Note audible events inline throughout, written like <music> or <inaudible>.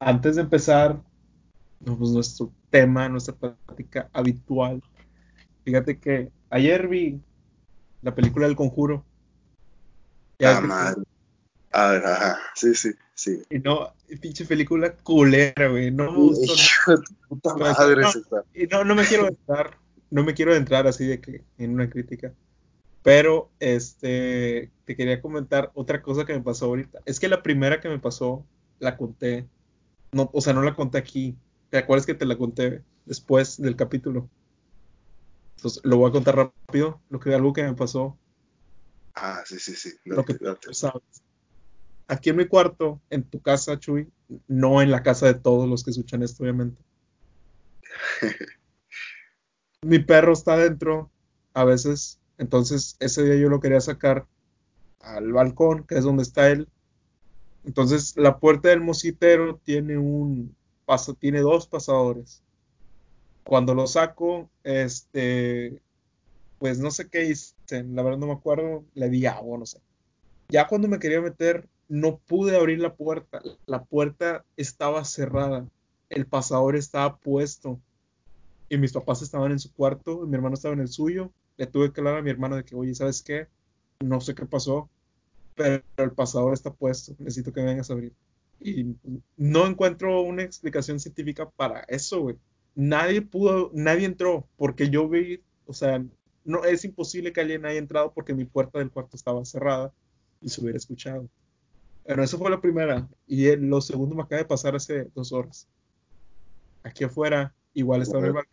antes de empezar pues, nuestro tema, nuestra práctica habitual, fíjate que ayer vi la película del conjuro. Ah, madre. A ver, ajá, sí, sí, sí. Y no, pinche película culera, güey. No me gustó. puta madre, no, y no, no me quiero entrar, no me quiero entrar así de que en una crítica. Pero, este, te quería comentar otra cosa que me pasó ahorita. Es que la primera que me pasó, la conté. No, o sea, no la conté aquí. ¿Te acuerdas que te la conté después del capítulo? Entonces, lo voy a contar rápido, lo que algo que me pasó. Ah, sí, sí, sí. lo que sabes. Aquí en mi cuarto, en tu casa, Chuy, no en la casa de todos los que escuchan esto, obviamente. <laughs> mi perro está adentro, a veces, entonces ese día yo lo quería sacar al balcón, que es donde está él. Entonces la puerta del mosquitero tiene un paso, tiene dos pasadores cuando lo saco, este, pues no sé qué hice, la verdad no me acuerdo, le di agua, no sé. Ya cuando me quería meter, no pude abrir la puerta, la puerta estaba cerrada, el pasador estaba puesto y mis papás estaban en su cuarto y mi hermano estaba en el suyo. Le tuve que hablar a mi hermano de que, oye, ¿sabes qué? No sé qué pasó, pero el pasador está puesto, necesito que vengas a abrir. Y no encuentro una explicación científica para eso, güey nadie pudo, nadie entró, porque yo vi, o sea, no es imposible que alguien haya entrado porque mi puerta del cuarto estaba cerrada y se hubiera escuchado. Pero eso fue la primera. Y lo segundo me acaba de pasar hace dos horas. Aquí afuera, igual estaba en el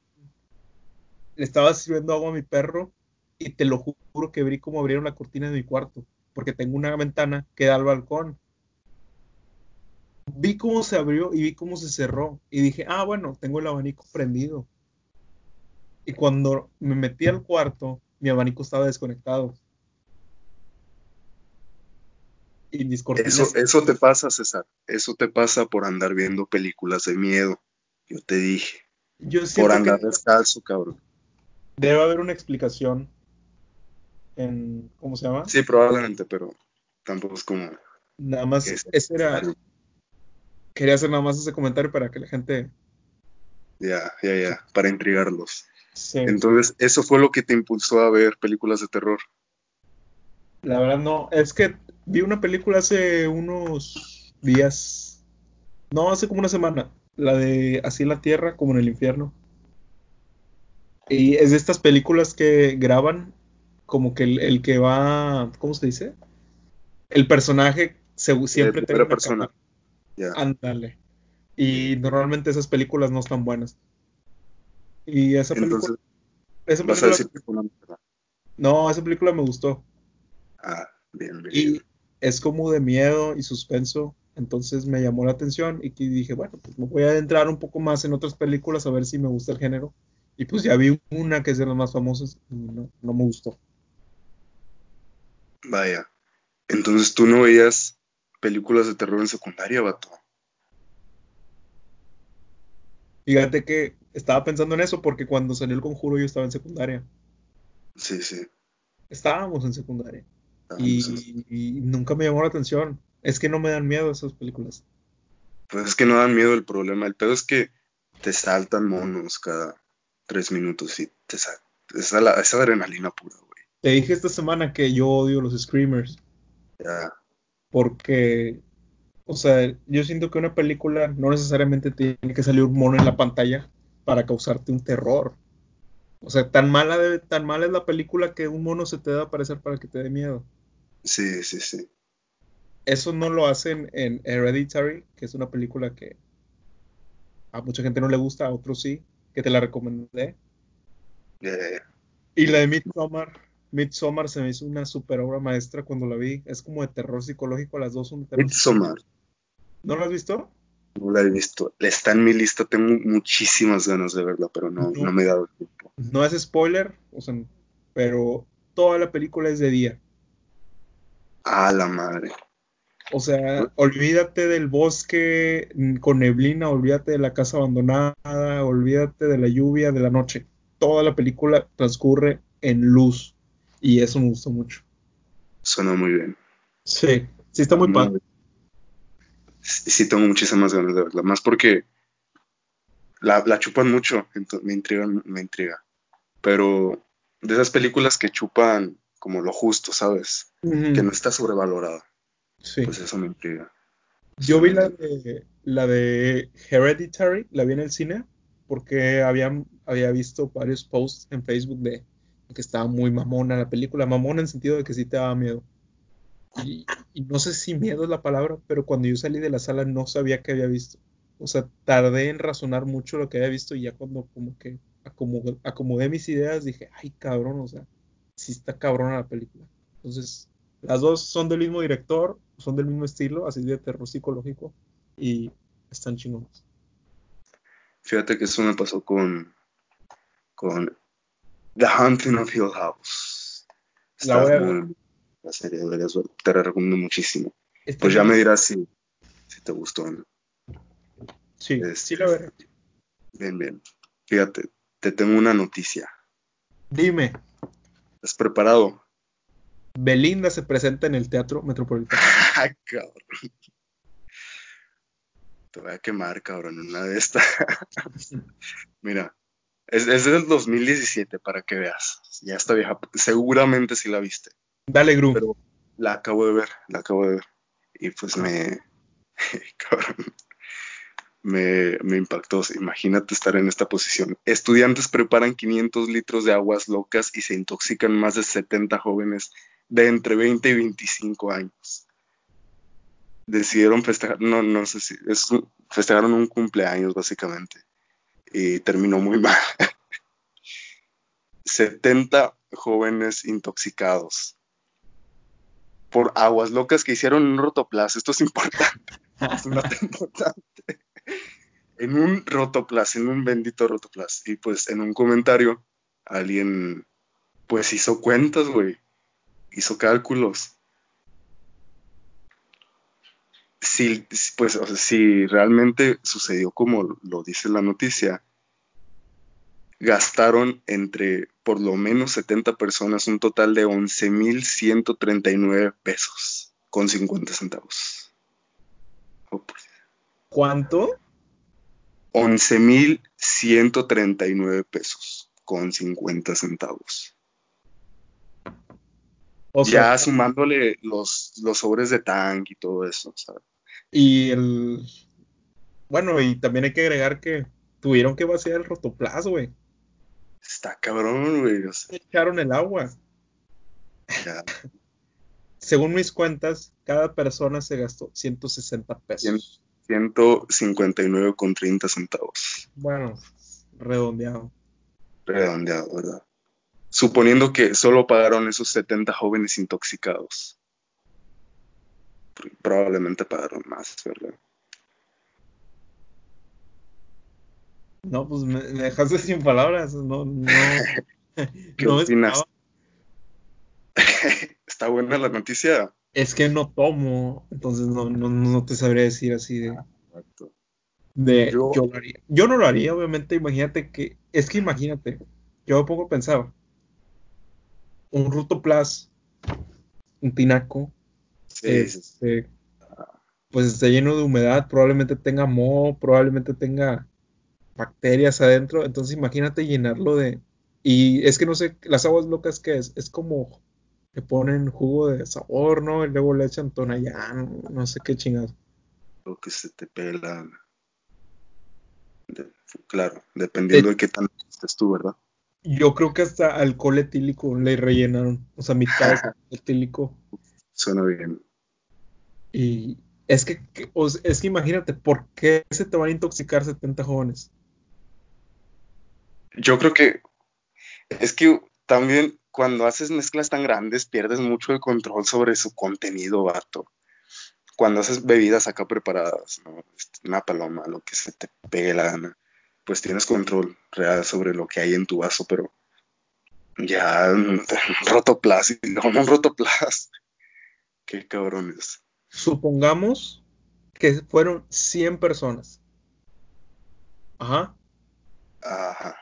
Le estaba sirviendo agua a mi perro y te lo juro que vi cómo abrieron la cortina de mi cuarto. Porque tengo una ventana que da al balcón vi cómo se abrió y vi cómo se cerró. Y dije, ah, bueno, tengo el abanico prendido. Y cuando me metí al cuarto, mi abanico estaba desconectado. Y mis Eso, eso te pasa, César. Eso te pasa por andar viendo películas de miedo. Yo te dije. Yo por andar descalzo, cabrón. Debe haber una explicación en. ¿Cómo se llama? Sí, probablemente, pero tampoco es como. Nada más, ese era, quería hacer nada más ese comentario para que la gente... Ya, ya, ya, para intrigarlos. Sí. Entonces, ¿eso fue lo que te impulsó a ver películas de terror? La verdad no, es que vi una película hace unos días, no, hace como una semana, la de Así en la Tierra como en el infierno. Y es de estas películas que graban como que el, que va, ¿cómo se dice? El personaje se, siempre tiene una persona. Ándale. Y normalmente esas películas no están buenas. Y esa película. esa película no, esa película me gustó. Ah, bien, bien. Y es como de miedo y suspenso. Entonces me llamó la atención y dije, bueno, pues me voy a adentrar un poco más en otras películas a ver si me gusta el género. Y pues ya vi una que es de las más famosas y no, no me gustó. Vaya. Entonces tú no veías películas de terror en secundaria, vato. Fíjate que estaba pensando en eso porque cuando salió el conjuro yo estaba en secundaria. Sí, sí. Estábamos en secundaria. Y, nunca me llamó la atención. Es que no me dan miedo esas películas. Pues es que no dan miedo el problema. El pedo es que te saltan monos cada tres minutos y te saltan. Esa, esa adrenalina pura. Te dije esta semana que yo odio los screamers. Porque, o sea, yo siento que una película no necesariamente tiene que salir un mono en la pantalla para causarte un terror. O sea, tan mala, de, tan mala es la película que un mono se te da a aparecer para que te dé miedo. Sí, sí, sí. Eso no lo hacen en Hereditary, que es una película que a mucha gente no le gusta, a otros sí, que te la recomendé. Y la de Midsommar, Midsommar se me hizo una super obra maestra cuando la vi. Es como de terror psicológico, las dos son de terror. Midsommar. ¿No la has visto? No la he visto. Está en mi lista, tengo muchísimas ganas de verla, pero no, no, me he dado tiempo. No es spoiler, o sea, pero toda la película es de día. Ah, la madre. O sea, olvídate del bosque con neblina, olvídate de la casa abandonada, olvídate de la lluvia, de la noche. Toda la película transcurre en luz. Y eso me gustó mucho. Suena muy bien. Sí, sí está muy, padre. sí tengo muchísimas ganas de verla, más porque la, la chupan mucho, entonces me intriga, me intriga. Pero de esas películas que chupan como lo justo, ¿sabes? Que no está sobrevalorada. Sí. Pues eso me intriga. Yo vi la de, la de Hereditary, la vi en el cine, porque había, había visto varios posts en Facebook de que estaba muy mamona la película, mamona en sentido de que sí te daba miedo. Y, no sé si miedo es la palabra, pero cuando yo salí de la sala no sabía qué había visto. O sea, tardé en razonar mucho lo que había visto y ya cuando como que acomodé, acomodé mis ideas dije, ay cabrón, o sea, sí está cabrona la película. Entonces, las dos son del mismo director, son del mismo estilo, así de terror psicológico, y están chingones. Fíjate que eso me pasó con, con The Hunting of Hill House. Está la, muy, la serie, te la recomiendo muchísimo. pues ya me dirás si, si te gustó no. Sí, sí la veré. Bien, bien. Fíjate, te tengo una noticia. Dime. ¿Estás preparado? Belinda se presenta en el Teatro Metropolitano. <laughs> Ay, cabrón. Te voy a quemar, cabrón, en una de estas. <laughs> Mira, es, es, del 2017 para que veas. Ya está vieja. Seguramente sí la viste. Dale, Gru. Pero la acabo de ver, la acabo de ver. Y pues me. <laughs> cabrón me, impactó. Imagínate estar en esta posición. Estudiantes preparan 500 litros de aguas locas y se intoxican más de 70 jóvenes de entre 20 y 25 años. Decidieron festejar, no, no sé si, es, festejaron un cumpleaños básicamente y terminó muy mal. <laughs> 70 jóvenes intoxicados por aguas locas que hicieron un rotoplas. Esto es importante. <laughs> es una importante en un rotoplas, en un bendito rotoplas. Y pues en un comentario alguien pues hizo cuentas, güey. Hizo cálculos. Si, pues, o sea, si realmente sucedió como lo dice la noticia, gastaron entre por lo menos 70 personas un total de 11.139 pesos con 50 centavos. Oh, ¿Cuánto? 11.139 pesos con 50 centavos. ya sumándole los, los sobres de tank y todo eso, ¿sabes? Y el... Bueno, y también hay que agregar que tuvieron que vaciar el rotoplas, güey. Está cabrón, güey. Echaron el agua. Ya. Según mis cuentas, cada persona se gastó 160 pesos. 159,30 centavos. Bueno, redondeado. Redondeado, ¿verdad? Suponiendo que solo pagaron esos 70 jóvenes intoxicados. Probablemente pagaron más, ¿verdad? No, pues me, dejaste sin palabras. No, no. <laughs> ¿Qué opinas? <laughs> ¿Está buena la noticia? Es que no tomo, entonces no, no, no te sabría decir así de. de yo, yo, lo haría. yo no lo haría, obviamente. Imagínate que. Es que imagínate. Yo me pongo a pensar. Un Ruto Plus, un tinaco, este, pues está lleno de humedad, probablemente tenga moho, probablemente tenga bacterias adentro. Entonces imagínate llenarlo de. Y es que no sé, las aguas locas que es, es como le ponen jugo de sabor, ¿no? Y luego le echan tonallán, no sé qué chingados. Lo que se te pela. claro, dependiendo de, qué tan estés tú, ¿verdad? Yo creo que hasta alcohol etílico le rellenaron, o sea, mitad <laughs> etílico. Suena bien. Y es que, es que imagínate, ¿por qué se te van a intoxicar 70 jóvenes? Yo creo que es que también cuando haces mezclas tan grandes pierdes mucho el control sobre su contenido, vato. Cuando haces bebidas acá preparadas, ¿no? Este, una paloma, lo que se te pegue la gana, pues tienes control real sobre lo que hay en tu vaso, pero ya un <laughs> rotoplas y no un rotoplas. Qué cabrones. Supongamos que fueron 100 personas. Ajá. Ajá.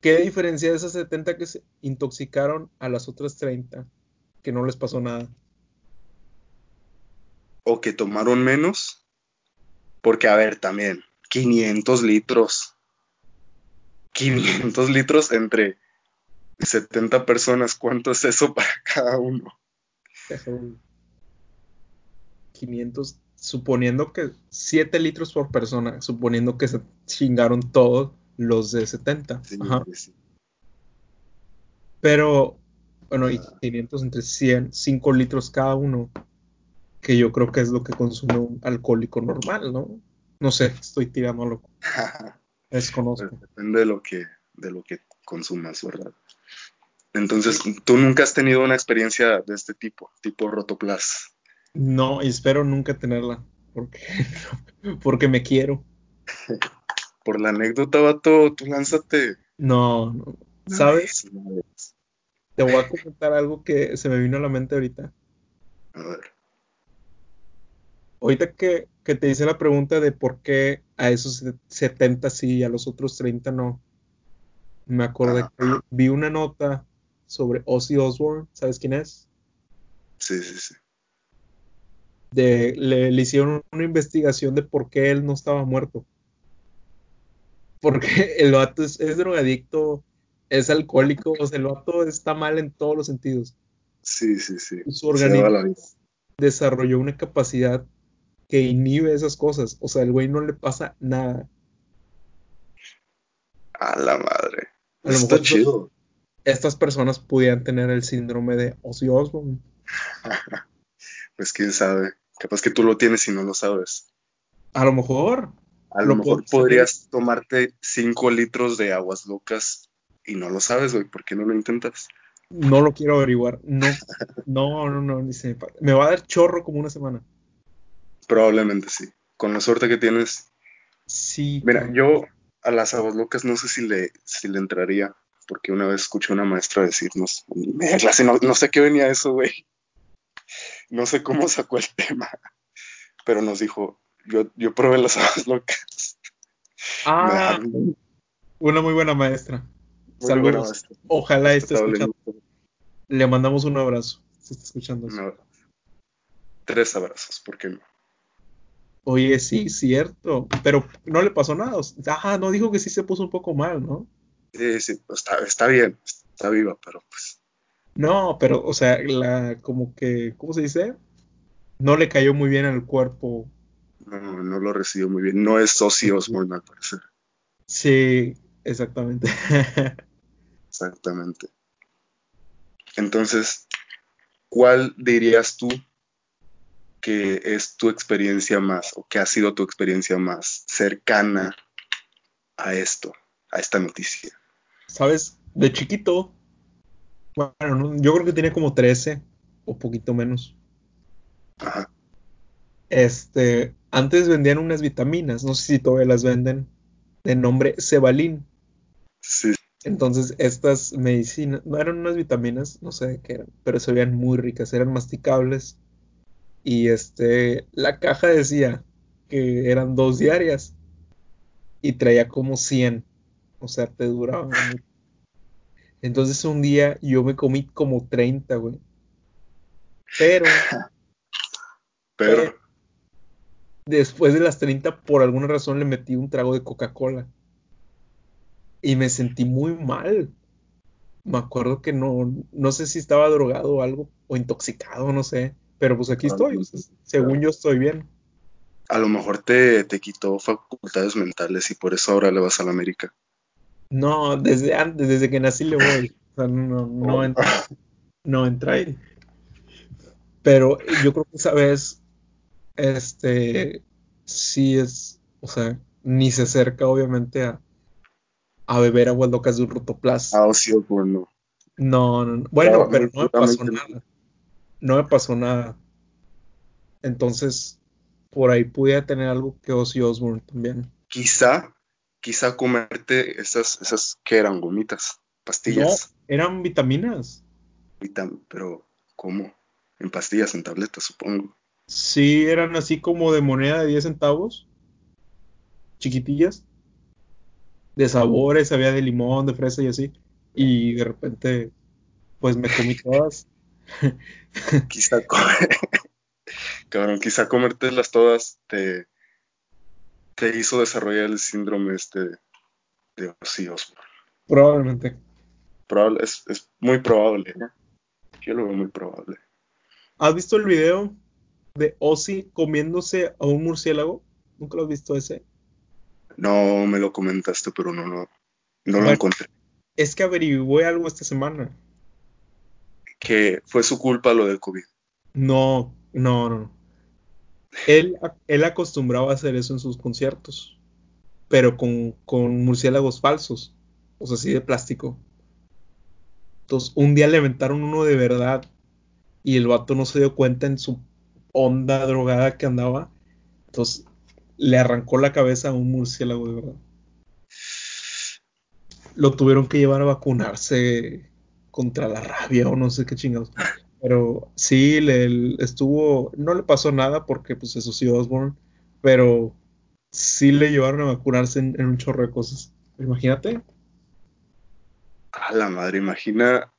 ¿Qué diferencia de esas 70 que se intoxicaron a las otras 30 que no les pasó nada? O que tomaron menos Porque, a ver, también, 500 litros. 500 litros entre 70 personas. ¿Cuánto es eso para cada uno? 500, suponiendo que 7 litros por persona, suponiendo que se chingaron todos los de 70. Sí, Ajá. sí. Pero, bueno, y 500 entre 100, 5 litros cada uno, que yo creo que es lo que consume un alcohólico normal, ¿no? No sé, estoy tirando loco. <laughs> Desconozco. Depende de lo que, de lo que consumas, ¿verdad? Entonces, tú nunca has tenido una experiencia de este tipo, tipo Rotoplas. No, y espero nunca tenerla, porque, <laughs> porque me quiero. Por la anécdota, vato, tú lánzate. No, no. ¿Sabes? Te voy a comentar algo que se me vino a la mente ahorita. A ver. Ahorita que, que te hice la pregunta de por qué a esos 70 sí y a los otros 30 no, me acordé que vi, vi una nota sobre Ozzy Osbourne, ¿sabes quién es? Sí, sí, sí. De, le, le hicieron una investigación de por qué él no estaba muerto. Porque <laughs> el vato es, es drogadicto, es alcohólico, o sea, el vato está mal en todos los sentidos. Sí, sí, sí. Su organismo la desarrolló una capacidad que inhibe esas cosas. O sea, el güey no le pasa nada. A la madre. A lo Está chido. Estas personas pudieran tener el síndrome de Ozzy Osbourne. <laughs> Pues quién sabe. Capaz que tú lo tienes y no lo sabes. A lo mejor. A Lo lo mejor saber. podrías tomarte 5 litros de aguas locas y no lo sabes, güey. ¿Por qué no lo intentas? No lo quiero averiguar. No, no, no, no. ni se me, va a dar chorro como una semana. Probablemente sí. Con la suerte que tienes. Sí. Mira, yo a las aguas locas no sé si le, si le entraría, porque una vez escuché a una maestra decirnos, en media clase, no, no sé qué venía eso, güey. No sé cómo sacó el tema, pero nos dijo, yo, yo probé las aguas locas. Ah, muy una muy buena maestra. buena Saludos. maestra. Ojalá esté escuchando. Le mandamos un abrazo. Si está escuchando eso. Un abrazo. Tres abrazos, ¿por qué no? Oye, sí, cierto. Pero no le pasó nada. Ajá, no dijo que sí se puso un poco mal, ¿no? Sí, sí, pues, está, está bien, está viva, pero pues No, pero, o sea, la, como que, ¿cómo se dice? No le cayó muy bien al cuerpo. no, no lo recibió muy bien. No es socio Osborne, al parecer. Sí, exactamente. <laughs> Exactamente. Entonces, ¿cuál dirías tú que es tu experiencia más, o que ha sido tu experiencia más cercana a esto, a esta noticia? ¿Sabes? De chiquito, bueno, no, yo creo que tenía como 13 o poquito menos. Ajá. Este, antes vendían unas vitaminas, no sé si todavía las venden, de nombre Cebalin. Sí, Entonces, estas medicinas, no eran unas vitaminas, no sé de qué eran, pero se veían muy ricas, eran masticables. Y este, la caja decía que eran dos diarias y traía como 100, o sea, te duraban mucho. <laughs> Entonces, un día yo me comí como 30, güey. Pero, <laughs> pero pero, después de las 30, por alguna razón le metí un trago de Coca-Cola. Y me sentí muy mal. Me acuerdo que no, no sé si estaba drogado o algo, o intoxicado, no sé. Pero pues aquí estoy, o sea, según yo estoy bien. a lo mejor te, te quitó facultades mentales y por eso ahora le vas a la América. No, desde antes, desde que nací le voy. O sea, no, no entra, no entra ahí. Pero yo creo que esa vez, este, sí es, o sea, ni se acerca obviamente a, a beber aguas locas de un rotoplas. Ah, sí, bueno. No, no, no. Bueno, No, pero no me pasó nada. No me pasó nada. Entonces, por ahí pudiera tener algo que Ozzy Osbourne también. Quizá, quizá comerte esas, esas que eran gomitas, No, pastillas, eran vitaminas. vitam- pero ¿cómo? En pastillas, en tabletas, supongo. Sí, eran así como de moneda de 10 centavos, chiquitillas, de sabores, había de limón, de fresa y así. Y de repente, pues me comí todas. <laughs> Quizá, co- <laughs> cabrón, quizá comértelas todas te, te hizo desarrollar el síndrome este de Ozzy Osbourne. Probablemente. Probable, es, es muy probable. ¿no? Yo lo veo muy probable. ¿Has visto el video de Ozzy comiéndose a un murciélago? ¿Nunca lo has visto ese? No me lo comentaste, pero no, no, no lo encontré. Es que averigué algo esta semana. Que fue su culpa lo del COVID. No, no, no. Él, él acostumbraba a hacer eso en sus conciertos, pero con, con murciélagos falsos, o sea, así de plástico. Entonces, un día le aventaron uno de verdad y el vato no se dio cuenta en su onda drogada que andaba. Entonces, le arrancó la cabeza a un murciélago de verdad. Lo tuvieron que llevar a vacunarse contra la rabia o no sé qué chingados. Pero sí, le, estuvo, no le pasó nada porque pues eso sí Osborne, pero sí le llevaron a vacunarse en, en un chorro de cosas. Imagínate. A la madre, imagina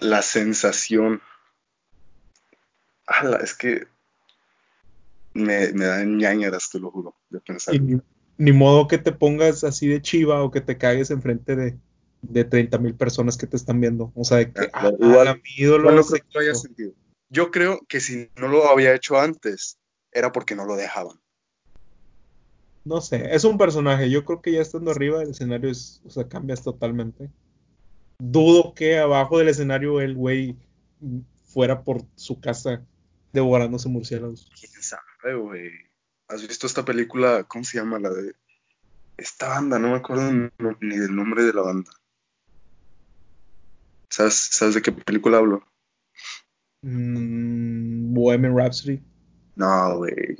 la sensación. Ala, es que me, me dan ñañaras, te lo juro, de pensar. Y ni, ni modo que te pongas así de chiva o que te cagues enfrente de, de 30 mil personas que te están viendo. O sea, de que, Ah, igual- mi ídolo Bueno, se creo que lo haya quitó. sentido. Yo creo que si no lo había hecho antes, era porque no lo dejaban. No sé, es un personaje. Yo creo que ya estando arriba del escenario es, o sea, cambias totalmente. Dudo que abajo del escenario el güey fuera por su casa devorándose murciélagos. ¿Quién sabe, güey? ¿Has visto esta película? ¿Cómo se llama? La de esta banda, no me acuerdo ni del nombre de la banda. ¿Sabes, ¿Sabes de qué película hablo? Mm, Bohemian Rhapsody. No, güey.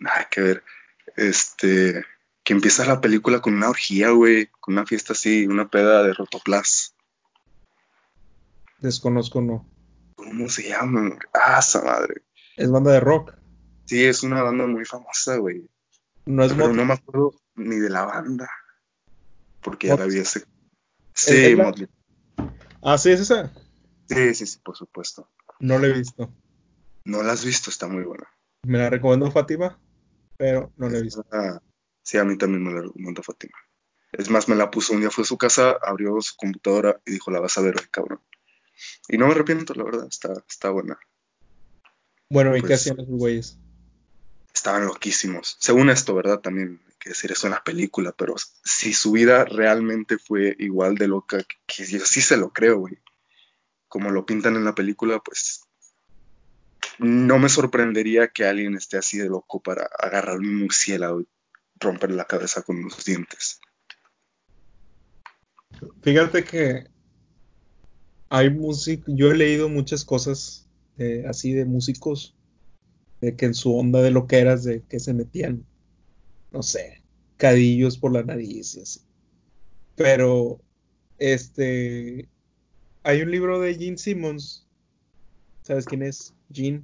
Nada que ver. Este, que empieza la película con una orgía, güey, con una fiesta así, una peda de rotoplas. Desconozco, no. ¿Cómo se llama? Ah, esa madre. Es banda de rock. Sí, es una banda muy famosa, güey. No es Pero Motley- no me acuerdo ni de la banda. Porque ya la vi hace. Es- Sí, es la- Motley. Ah, sí, es esa. Sí, sí, sí, por supuesto. No la he visto. No la has visto, está muy buena. Me la recomendó Fátima, pero no la he visto. Ah, sí, a mí también me la recomendó Fátima. Es más, me la puso un día, fue a su casa, abrió su computadora y dijo, la vas a ver hoy, cabrón. Y no me arrepiento, la verdad, está, está buena. Bueno, ¿y qué Pues- hacían los güeyes? Estaban loquísimos. Según esto, ¿verdad? También que decir eso en la película, pero si su vida realmente fue igual de loca, que, yo sí se lo creo, güey. Como lo pintan en la película, pues no me sorprendería que alguien esté así de loco para agarrar un murciélago y romperle la cabeza con los dientes. Fíjate que hay música, yo he leído muchas cosas así de músicos, de que en su onda de lo que eras, de que se metían, no sé, cadillos por la nariz y así. Pero, este, hay un libro de Gene Simmons, ¿sabes quién es? Gene.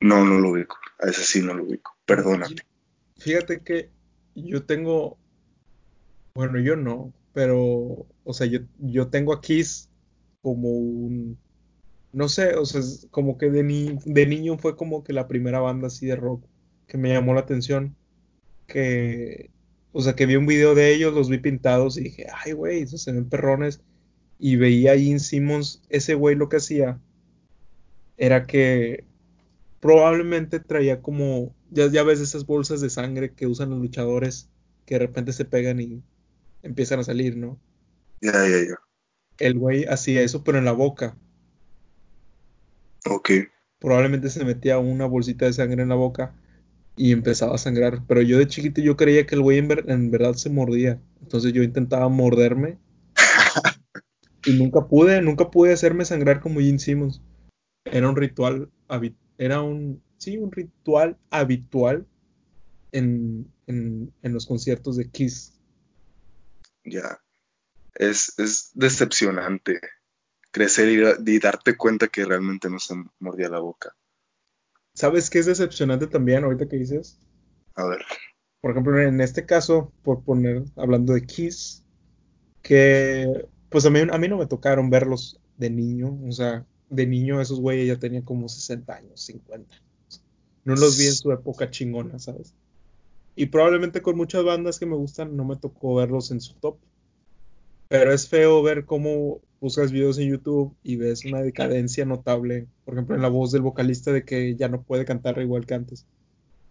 No, no lo ubico. A ese sí no lo ubico. Perdóname. Fíjate que yo tengo, bueno, yo no, pero, o sea, yo, yo tengo a Kiss como un, no sé, o sea, es como que de, ni- de niño fue como que la primera banda así de rock que me llamó la atención, que, o sea, que vi un video de ellos, los vi pintados y dije, ay, güey, esos se ven perrones, y veía a Gene Simmons, ese güey lo que hacía era que probablemente traía como, ya, ya ves esas bolsas de sangre que usan los luchadores, que de repente se pegan y empiezan a salir, ¿no? Ya, ya, ya. El güey hacía eso, pero en la boca. Ok. Probablemente se metía una bolsita de sangre en la boca y empezaba a sangrar. Pero yo de chiquito yo creía que el güey en, ver- en verdad se mordía. Entonces yo intentaba morderme <laughs> y nunca pude, nunca pude hacerme sangrar como Gene Simmons. Era un ritual, era un, sí, un ritual habitual en, en, en los conciertos de Kiss. Ya. Es, es decepcionante crecer y, y darte cuenta que realmente no se mordía la boca. ¿Sabes qué es decepcionante también ahorita que dices? A ver. Por ejemplo, en este caso, por poner, hablando de Kiss, que pues a mí, a mí no me tocaron verlos de niño, o sea, de niño esos güeyes ya tenían como 60 años, 50. No los vi en su época chingona, ¿sabes? Y probablemente con muchas bandas que me gustan no me tocó verlos en su top. Pero es feo ver cómo buscas videos en YouTube y ves una decadencia notable, por ejemplo, en la voz del vocalista de que ya no puede cantar igual que antes.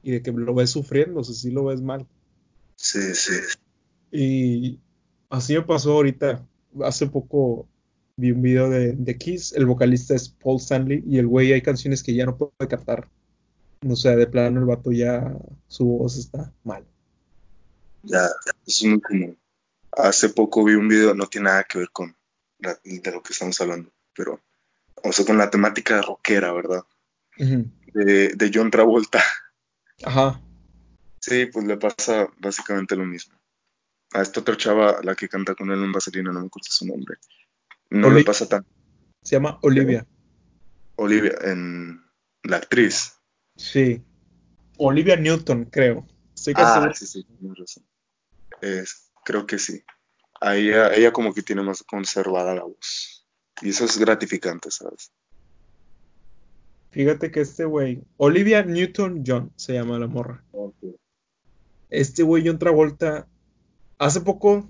Y de que lo ves sufriendo, o sea, sí lo ves mal. Sí, sí. Y así me pasó ahorita. Hace poco vi un video de, de Kiss, el vocalista es Paul Stanley y el güey hay canciones que ya no puede cantar. O sea, de plano el vato ya su voz está mal. Ya, es muy común. Hace poco vi un video, no tiene nada que ver con la- de lo que estamos hablando, pero, o sea, con la temática rockera, ¿verdad? De, de John Travolta. Ajá. Sí, pues le pasa básicamente lo mismo. A esta otra chava, la que canta con él en Vaselina, no me acuerdo su nombre. No le pasa tan. Se llama Olivia. Olivia, en la actriz. Sí. Olivia Newton, creo. Estoy Ah, sí, sí, tienes razón. Es, creo que sí. A ella, ella como que tiene más conservada la voz. Y eso es gratificante, ¿sabes? Fíjate que este güey, Olivia Newton John se llama la morra. Este güey John Travolta, hace poco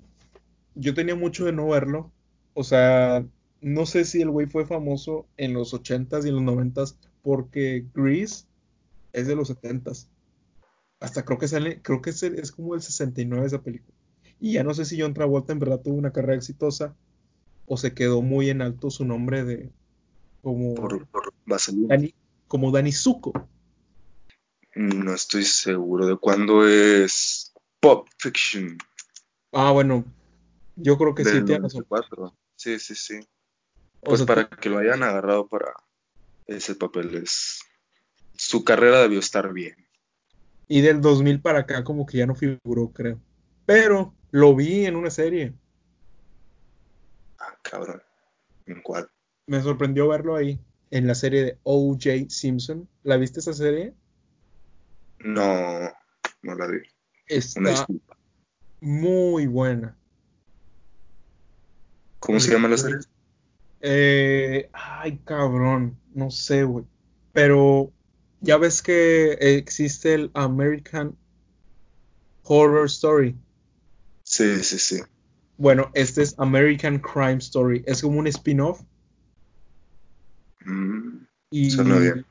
yo tenía mucho de no verlo. O sea, no sé si el güey fue famoso en los 80s y en los 90s porque Grease es de los 70s. Hasta creo que sale, creo que es, el- es como el 69 esa película. Y ya no sé si John Travolta en verdad tuvo una carrera exitosa o se quedó muy en alto su nombre de como Por, por Vaselina. Dani, como Danny Zuko. No estoy seguro de cuándo es Pop Fiction. Ah, bueno, yo creo que sí, Del tiene razón. 94. Sí, sí, sí. O Pues sea, para que lo hayan agarrado para ese papel es... Su carrera debió estar bien. y del 2000 para acá como que ya no figuró, creo. Pero lo vi en una serie. Ah, cabrón. ¿En cuál? Me sorprendió verlo ahí, en la serie de O.J. Simpson. ¿La viste esa serie? No, no la vi. Una Está disculpa. muy buena. ¿Cómo se llama la serie? Eh, ay, cabrón, no sé, güey. Pero ya ves que existe el American Horror Story. Sí, sí, sí. Bueno, este es American Crime Story. Es como un spin-off Mm, y Suena bien.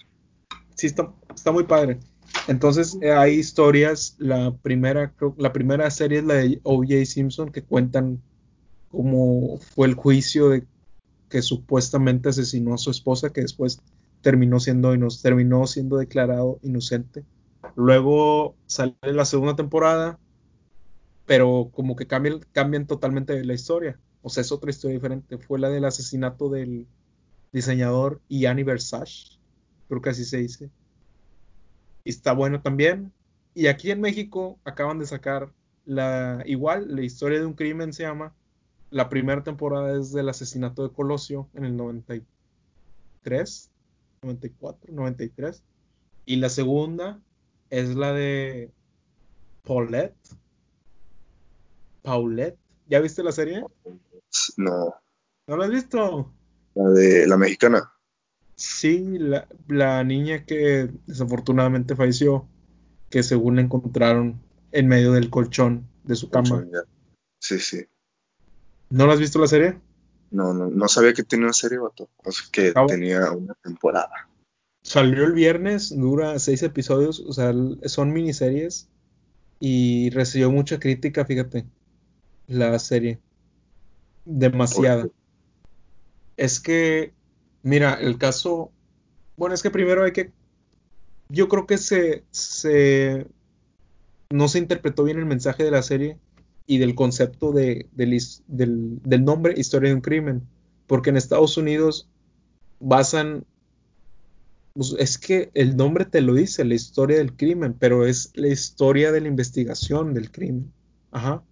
sí está, está muy padre. Entonces eh, hay historias. La primera, creo- la primera serie es la de O.J. Simpson que cuentan cómo fue el juicio de que supuestamente asesinó a su esposa, que después terminó siendo, terminó siendo declarado inocente. Luego sale la segunda temporada, pero como que cambian, cambian totalmente la historia. O sea, es otra historia diferente. Fue la del asesinato del diseñador Gianni Versace, creo que así se dice. Y está bueno también. Y aquí en México acaban de sacar la igual, la historia de un crimen se llama. La primera temporada es del asesinato de Colosio en el 93, 94, 93. Y la segunda es la de Paulette. Paulette. ¿Ya viste la serie? No, ¿No la has visto? la de la mexicana. Sí, la, la niña que desafortunadamente falleció, que según la encontraron en medio del colchón de su cama. Ya. Sí, sí. ¿No la has visto la serie? No, no, no sabía que tenía una serie, vato. O sea, que Ah, tenía una temporada. Salió el viernes, dura seis episodios, o sea, son miniseries y recibió mucha crítica, fíjate, la serie. Demasiada. Es que, mira, el caso, bueno, es que primero hay que, yo creo que se, se, no se interpretó bien el mensaje de la serie y del concepto de, del, del nombre Historia de un crimen, porque en Estados Unidos basan, pues, es que el nombre te lo dice, la historia del crimen, pero es la historia de la investigación del crimen. Ajá.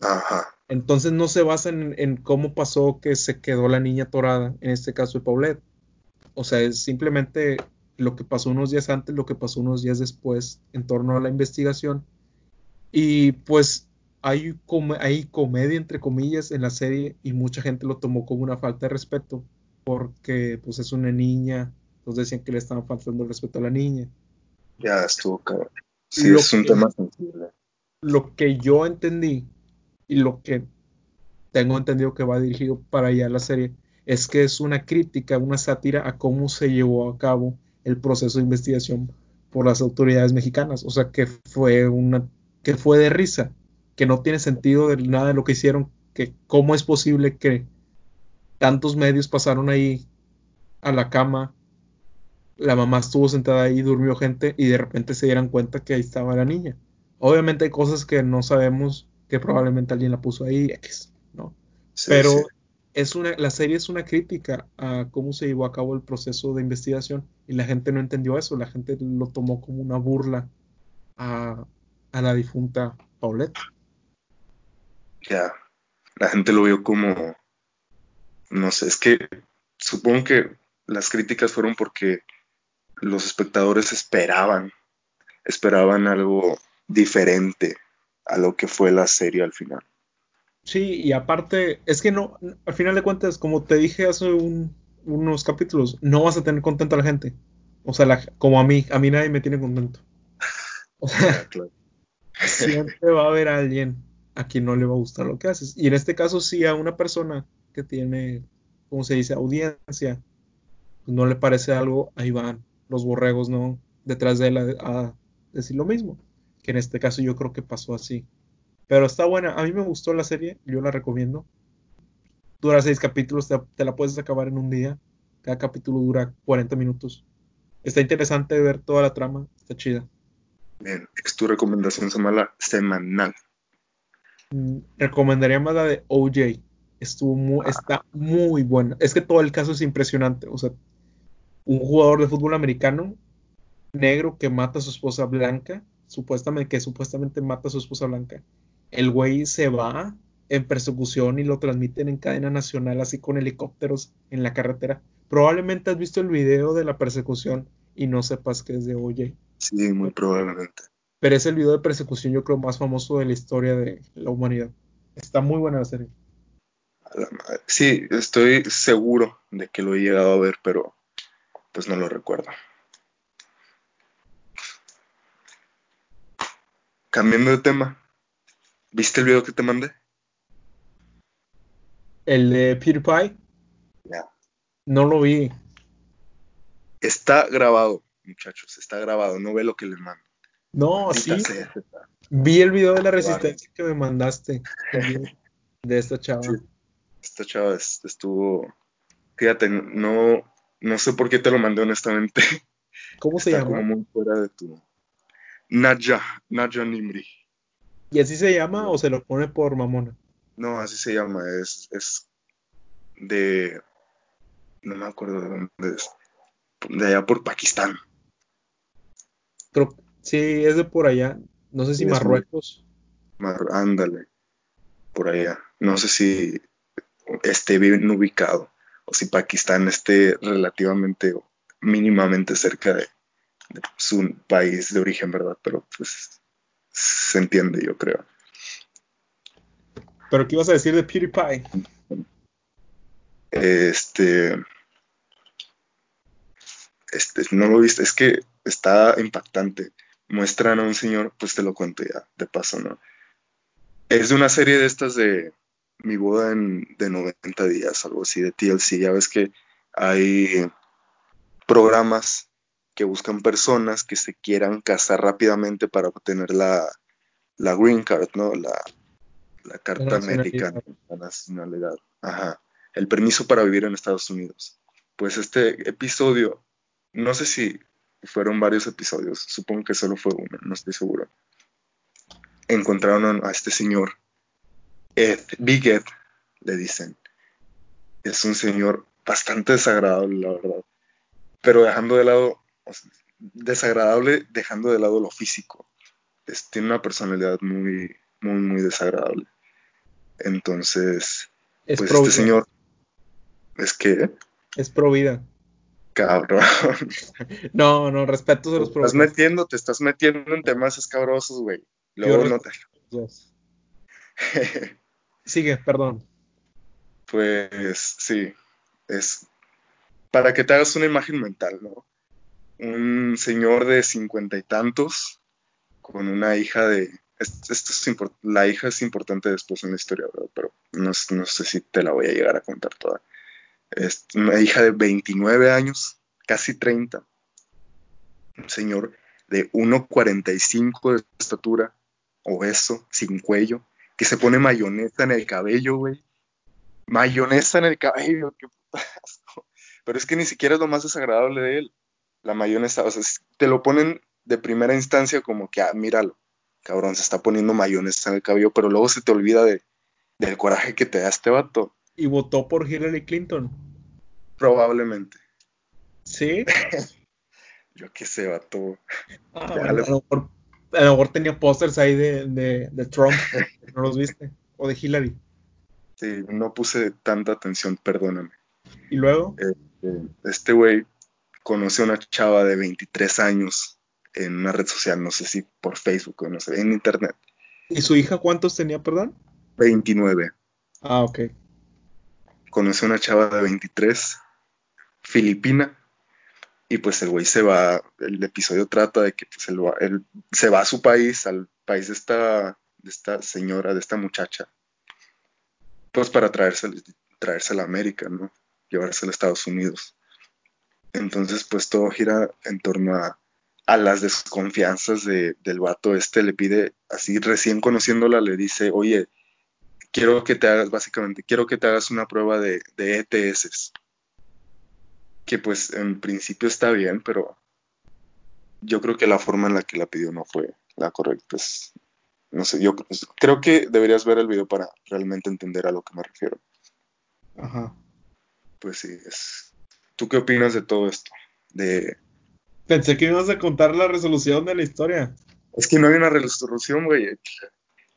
Ajá. Entonces no se basa en, en cómo pasó que se quedó la niña atorada, en este caso de Paulette. O sea, es simplemente lo que pasó unos días antes, lo que pasó unos días después en torno a la investigación. Y pues hay, com- hay comedia, entre comillas, en la serie y mucha gente lo tomó como una falta de respeto porque pues es una niña, entonces decían que le estaban faltando el respeto a la niña. Ya estuvo cabrón. Sí, Lo es un que- tema sensible. Lo que yo entendí y lo que tengo entendido que va dirigido para allá la serie es que es una crítica, una sátira a cómo se llevó a cabo el proceso de investigación por las autoridades mexicanas. O sea, que fue una que fue de risa, que no tiene sentido nada de lo que hicieron, que cómo es posible que tantos medios pasaron ahí a la cama, la mamá estuvo sentada ahí, durmió gente y de repente se dieran cuenta que ahí estaba la niña. Obviamente hay cosas que no sabemos que probablemente alguien la puso ahí, X, ¿no? Sí, Pero sí. es una, la serie es una crítica a cómo se llevó a cabo el proceso de investigación y la gente no entendió eso, la gente lo tomó como una burla a, a la difunta Paulette. Ya, la gente lo vio como, no sé, es que supongo que las críticas fueron porque los espectadores esperaban, esperaban algo diferente a lo que fue la serie al final. Sí, y aparte, es que no, al final de cuentas, como te dije hace un- unos capítulos, no vas a tener contento a la gente. O sea, la- como a mí, a mí nadie me tiene contento. O sea, <laughs> claro. siempre va a haber alguien a quien no le va a gustar lo que haces. Y en este caso, sí, a una persona que tiene, como se dice, audiencia, pues no le parece algo, ahí van los borregos, ¿no? Detrás de él a, a decir lo mismo. Que en este caso yo creo que pasó así. Pero está buena, a mí me gustó la serie, yo la recomiendo. Dura seis capítulos, te, te la puedes acabar en un día. Cada capítulo dura 40 minutos. Está interesante ver toda la trama, está chida. Bien, es tu recomendación semana- semanal. Mm, Recomendaría más la de OJ. Estuvo muy, está muy buena. Es que todo el caso es impresionante. O sea, un jugador de fútbol americano negro que mata a su esposa blanca, supuestamente, que supuestamente mata a su esposa blanca. El güey se va en persecución y lo transmiten en cadena nacional, así con helicópteros en la carretera. Probablemente has visto el video de la persecución y no sepas que es de OJ. Sí, muy probablemente. Pero es el video de persecución, yo creo, más famoso de la historia de la humanidad. Está muy buena la serie. A la madre. Sí, estoy seguro de que lo he llegado a ver, pero pues no lo recuerdo. Cambiando de tema, ¿viste el video que te mandé? El de PewDiePie, Ya. no lo vi. Está grabado, muchachos, está grabado, no ve lo que le mando. No, sí. sea, está. Vi el video de la resistencia que me mandaste. De esta chava. Sí. Esta chava es- estuvo, fíjate, no, no sé por qué te lo mandé honestamente. ¿Cómo se Está llama? como muy fuera de tu. Nadja, Nadja Nimri. ¿Y así se llama o se lo pone por mamona? No, así se llama, es, es de, no me acuerdo de dónde es, de allá por Pakistán. Creo, sí, es de por allá. No sé si es Marruecos. Mar- ándale, por allá. No sé si esté bien ubicado o si Pakistán esté relativamente o mínimamente cerca de su país de origen, ¿verdad? Pero pues se entiende, yo creo. Pero ¿qué ibas a decir de PewDiePie? Este, este, no lo viste, es que está impactante. Muestran a un señor, pues te lo cuento ya, de paso, ¿no? Es de una serie de estas de Mi boda en, de 90 días, algo así, de TLC. Ya ves que hay programas que buscan personas que se quieran casar rápidamente para obtener la, la green card, ¿no? La, la carta La americana, la nacionalidad. Ajá. El permiso para vivir en Estados Unidos. Pues este episodio, no sé si fueron varios episodios, supongo que solo fue uno, no estoy seguro. Encontraron a este señor, Ed, Big Ed, le dicen. Es un señor bastante desagradable, la verdad. Pero dejando de lado, desagradable dejando de lado lo físico. Es- tiene una personalidad muy, muy, muy desagradable. Entonces, Es pues este señor es que, Es pro vida. cabrón, <laughs> No, no, respeto de te los pro estás metiendo, te estás metiendo en temas escabrosos, güey. Luego no a te... <laughs> Sigue, perdón. Pues sí, es para que te hagas una imagen mental, ¿no? Un señor de cincuenta y tantos, con una hija de... Esto, es la hija es importante después en la historia, pero no, no, sé si te la voy a llegar a contar toda. Es una hija de 29 años, casi 30. Un señor de 1,45 de estatura, obeso, sin cuello, que se pone mayonesa en el cabello, güey. Mayonesa en el cabello, qué putazo. Pero es que ni siquiera es lo más desagradable de él. La mayonesa, o sea, te lo ponen de primera instancia como que, ah, míralo, cabrón, se está poniendo mayonesa en el cabello, pero luego se te olvida de, del coraje que te da este vato. ¿Y votó por Hillary Clinton? Probablemente. ¿Sí? <laughs> Yo qué sé, vato. Ah, a, lo mejor, tenía pósters ahí de, de, Trump, ¿no los viste? O de Hillary. Sí, no puse tanta atención, perdóname. ¿Y luego? Este, este güey conoce a una chava de 23 años en una red social, no sé si por Facebook o no sé, en internet. ¿Y su hija cuántos tenía, perdón? 29. Ah, ok. Conoce a una chava de 23, filipina, y pues el güey se va, el episodio trata de que pues, él, se va a su país, al país de esta, de esta señora, de esta muchacha, pues para traerse, traérsela a América, ¿no? Llevársela a Estados Unidos. Entonces, pues todo gira en torno a, las desconfianzas de, del vato este, le pide, así recién conociéndola, le dice, oye, quiero que te hagas, básicamente, quiero que te hagas una prueba de, de ETS. Que pues en principio está bien, pero yo creo que la forma en la que la pidió no fue la correcta. Pues, no sé, yo creo que deberías ver el video para realmente entender a lo que me refiero. Ajá. Pues sí, es, ¿Tú qué opinas de todo esto? De... Pensé que ibas a contar la resolución de la historia. Es que no hay una resolución, güey.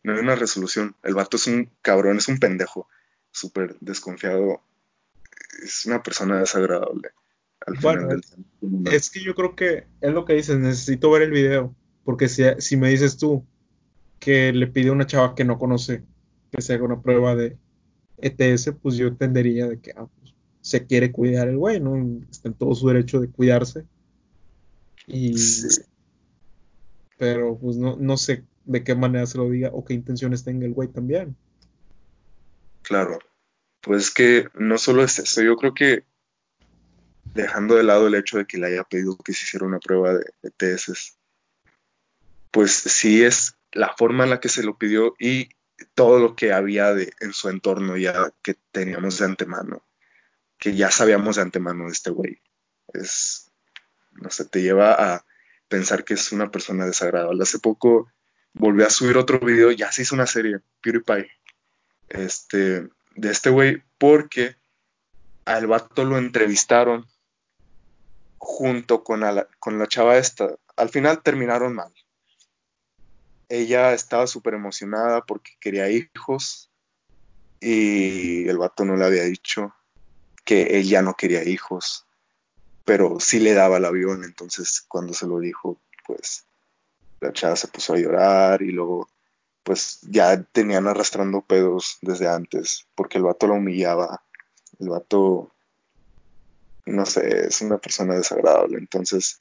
No hay una resolución. El vato es un cabrón, es un pendejo. Súper desconfiado. Es una persona desagradable. Al bueno, final del... es que yo creo que es lo que dices. Necesito ver el video. Porque si, si me dices tú que le pide a una chava que no conoce que se haga una prueba de ETS, pues yo entendería de que, ah, se quiere cuidar el güey, ¿no? Está en todo su derecho de cuidarse. Y. Pero pues no, no sé de qué manera se lo diga o qué intenciones tenga el güey también. Claro. Pues que no solo es eso, yo creo que dejando de lado el hecho de que le haya pedido que se hiciera una prueba de, de tesis, pues sí es la forma en la que se lo pidió y todo lo que había de, en su entorno ya que teníamos de antemano que ya sabíamos de antemano de este güey. Es, no sé, te lleva a pensar que es una persona desagradable. Hace poco volví a subir otro video, ya se hizo una serie, PewDiePie, este, de este güey, porque al vato lo entrevistaron junto con, la, con la chava esta. Al final terminaron mal. Ella estaba súper emocionada porque quería hijos y el vato no le había dicho que él ya no quería hijos, pero sí le daba el avión, entonces cuando se lo dijo, pues la chava se puso a llorar y luego pues ya tenían arrastrando pedos desde antes, porque el vato la humillaba, el vato, no sé, es una persona desagradable, entonces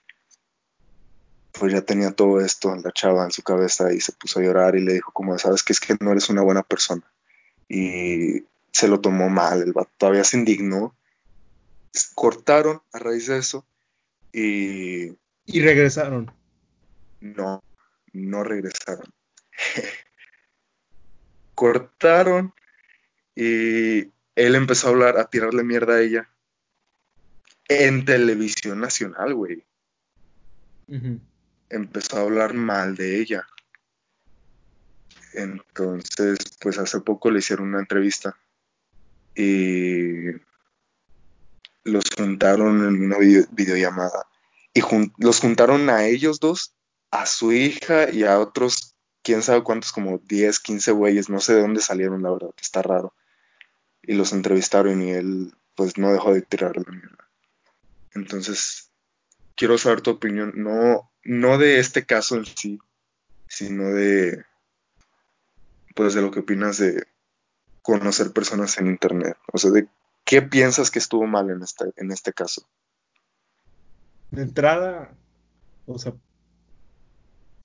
pues ya tenía todo esto, la chava en su cabeza y se puso a llorar y le dijo como, sabes que es que no eres una buena persona. Y se lo tomó mal, el vato todavía se indignó, cortaron a raíz de eso y... Y regresaron. No, no regresaron. <laughs> cortaron y él empezó a hablar, a tirarle mierda a ella en televisión nacional, güey. Empezó a hablar mal de ella. Entonces, pues hace poco le hicieron una entrevista y los juntaron en una videollamada y los juntaron a ellos dos, a su hija y a otros, quién sabe cuántos, como 10, 15 güeyes, no sé de dónde salieron, la verdad, está raro. Y los entrevistaron y él pues no dejó de tirar la mierda. Entonces, quiero saber tu opinión, no, no de este caso en sí, sino de pues de lo que opinas de conocer personas en internet, o sea, de qué piensas que estuvo mal en este, en este caso. De entrada, o sea,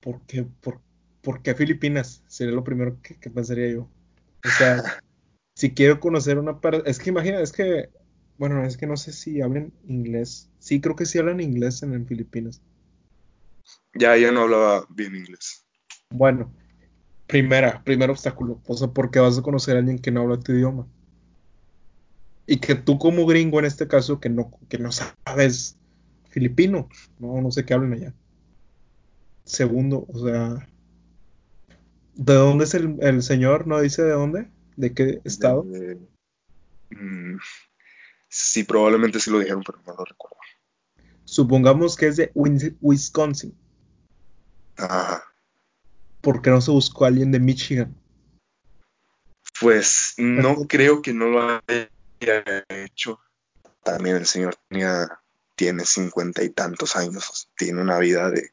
¿por qué, por, por qué Filipinas? Sería lo primero que, que pensaría yo. O sea, <laughs> si quiero conocer una parte, es que imagina, es que, bueno, es que no sé si hablan inglés. Sí, creo que sí hablan inglés en, en Filipinas. Ya, ya no hablaba bien inglés. Bueno, primera, primer obstáculo. O sea, porque vas a conocer a alguien que no habla tu idioma. Y que tú como gringo en este caso, que no, que no sabes filipino, no, no sé qué hablan allá. Segundo, o sea, ¿de dónde es el, el señor? ¿No dice de dónde? ¿De qué estado? De- mm, sí, probablemente sí lo dijeron, pero no lo recuerdo. Supongamos que es de Wisconsin. Ajá. ¿Por qué no se buscó a alguien de Michigan? Pues no creo que no lo haya hecho. También el señor tenía, tiene cincuenta y tantos años, tiene una vida de,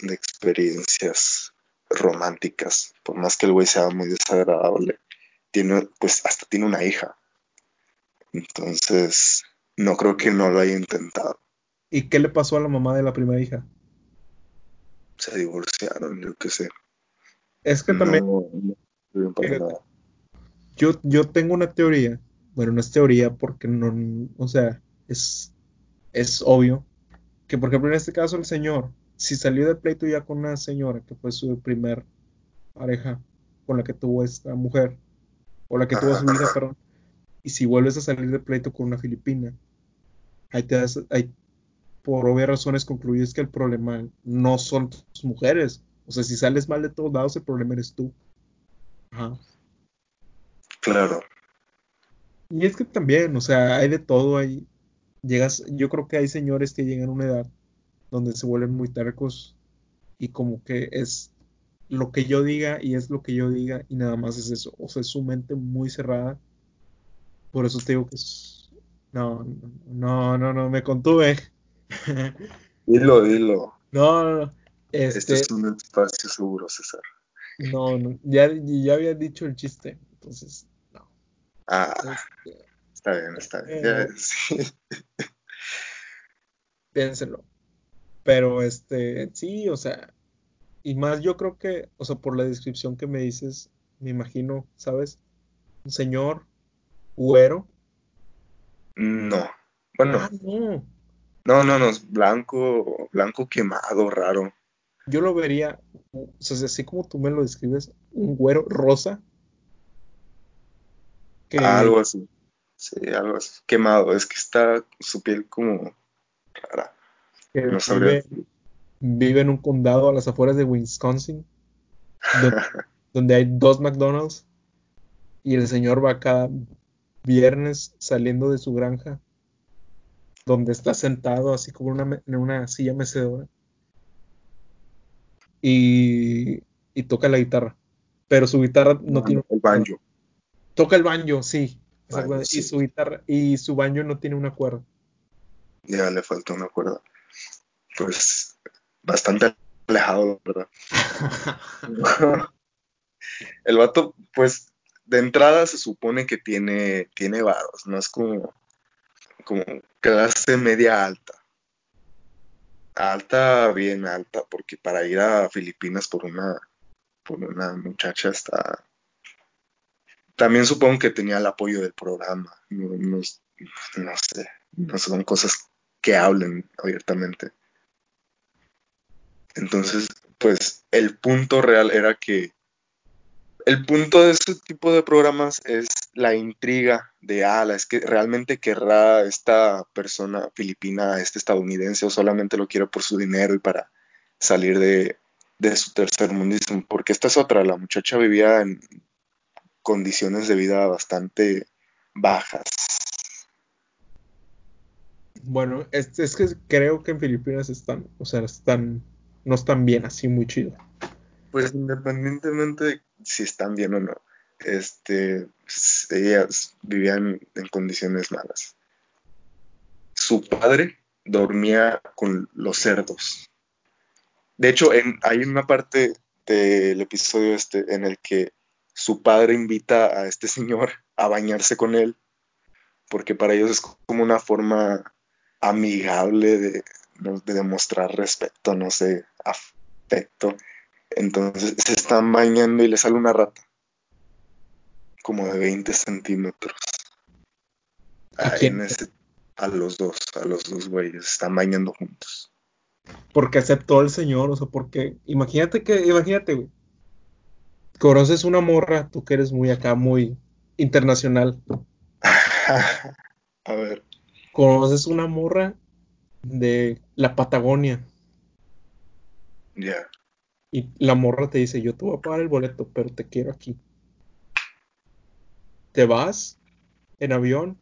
de experiencias románticas, por más que el güey sea muy desagradable, tiene, pues hasta tiene una hija. Entonces, no creo que no lo haya intentado. ¿Y qué le pasó a la mamá de la primera hija? Se divorciaron, yo qué sé. Es que también no yo, yo tengo una teoría. Bueno, no es teoría porque no, o sea, es, es obvio que, por ejemplo, en este caso el señor, si salió de pleito ya con una señora que fue su primer pareja con la que tuvo esta mujer, o la que tuvo su hija, perdón, y si vuelves a salir de pleito con una filipina, ahí te das, ahí por obvias razones concluyes que el problema no son tus mujeres. O sea, si sales mal de todos lados, el problema eres tú. Ajá. Claro, Y es que también, o sea, hay de todo ahí. Llegas, yo creo que hay señores que llegan a una edad donde se vuelven muy tercos y como que es lo que yo diga y es lo que yo diga y nada más es eso. O sea, es su mente muy cerrada. Por eso te digo que es... No, no, no, no, me contuve. <laughs> dilo, dilo. No, no, no. Este Este, es un espacio seguro, César. no, no, ya, ya había dicho el chiste, entonces, no. Ah, Este, está bien, está bien. eh, Ya, <laughs> sí. piénselo. Pero este, sí, o sea, y más yo creo que, o sea, por la descripción que me dices, me imagino, ¿sabes? Un señor güero. No. Ah, Bueno, no. no, no, no, es blanco, blanco quemado, raro. Yo lo vería, o sea, así como tú me lo describes, un güero rosa que, Algo así. Sí, algo así. Quemado. Es que está su piel como rara. que No vive, vive en un condado a las afueras de Wisconsin, donde, <laughs> donde hay dos McDonald's y el señor va cada viernes saliendo de su granja, donde está sentado así como una en una silla mecedora y, y toca la guitarra. Pero su guitarra no tiene El una cuerda. banjo. Toca el banjo, sí, Banjo. Y sí. su guitarra y su banjo no tiene una cuerda. Ya le falta una cuerda. Pues bastante alejado, ¿verdad? <laughs> El vato, pues, de entrada se supone que tiene, tiene varos, no es como, como clase media alta. Alta, bien alta, porque para ir a Filipinas por una, por una muchacha está. También supongo que tenía el apoyo del programa. No, no, no sé, no son cosas que hablen abiertamente. Entonces, pues, el punto real era que el punto de este tipo de programas es la intriga de, ah, es que realmente querrá esta persona filipina este estadounidense o solamente lo quiere por su dinero y para salir de, de su tercer mundismo. Porque esta es otra, la muchacha vivía en condiciones de vida bastante bajas. Bueno, es, es que creo que en Filipinas están, o sea, están, no están bien así muy chido. Pues independientemente de si están bien o no, este, ellas vivían en condiciones malas. Su padre dormía con los cerdos. De hecho, hay una parte del episodio este en el que su padre invita a este señor a bañarse con él, porque para ellos es como una forma amigable de, de demostrar respeto, no sé, afecto. Entonces se están bañando y le sale una rata. Como de 20 centímetros. ¿A en ese- a los dos, a los dos güeyes. Están bañando juntos. Porque aceptó el señor, o sea, porque imagínate que, imagínate, güey, conoces una morra, tú que eres muy acá, muy internacional, <laughs> a ver. conoces una morra de la Patagonia Ya. Y la morra te dice, yo te voy a pagar el boleto, pero te quiero aquí. Te vas en avión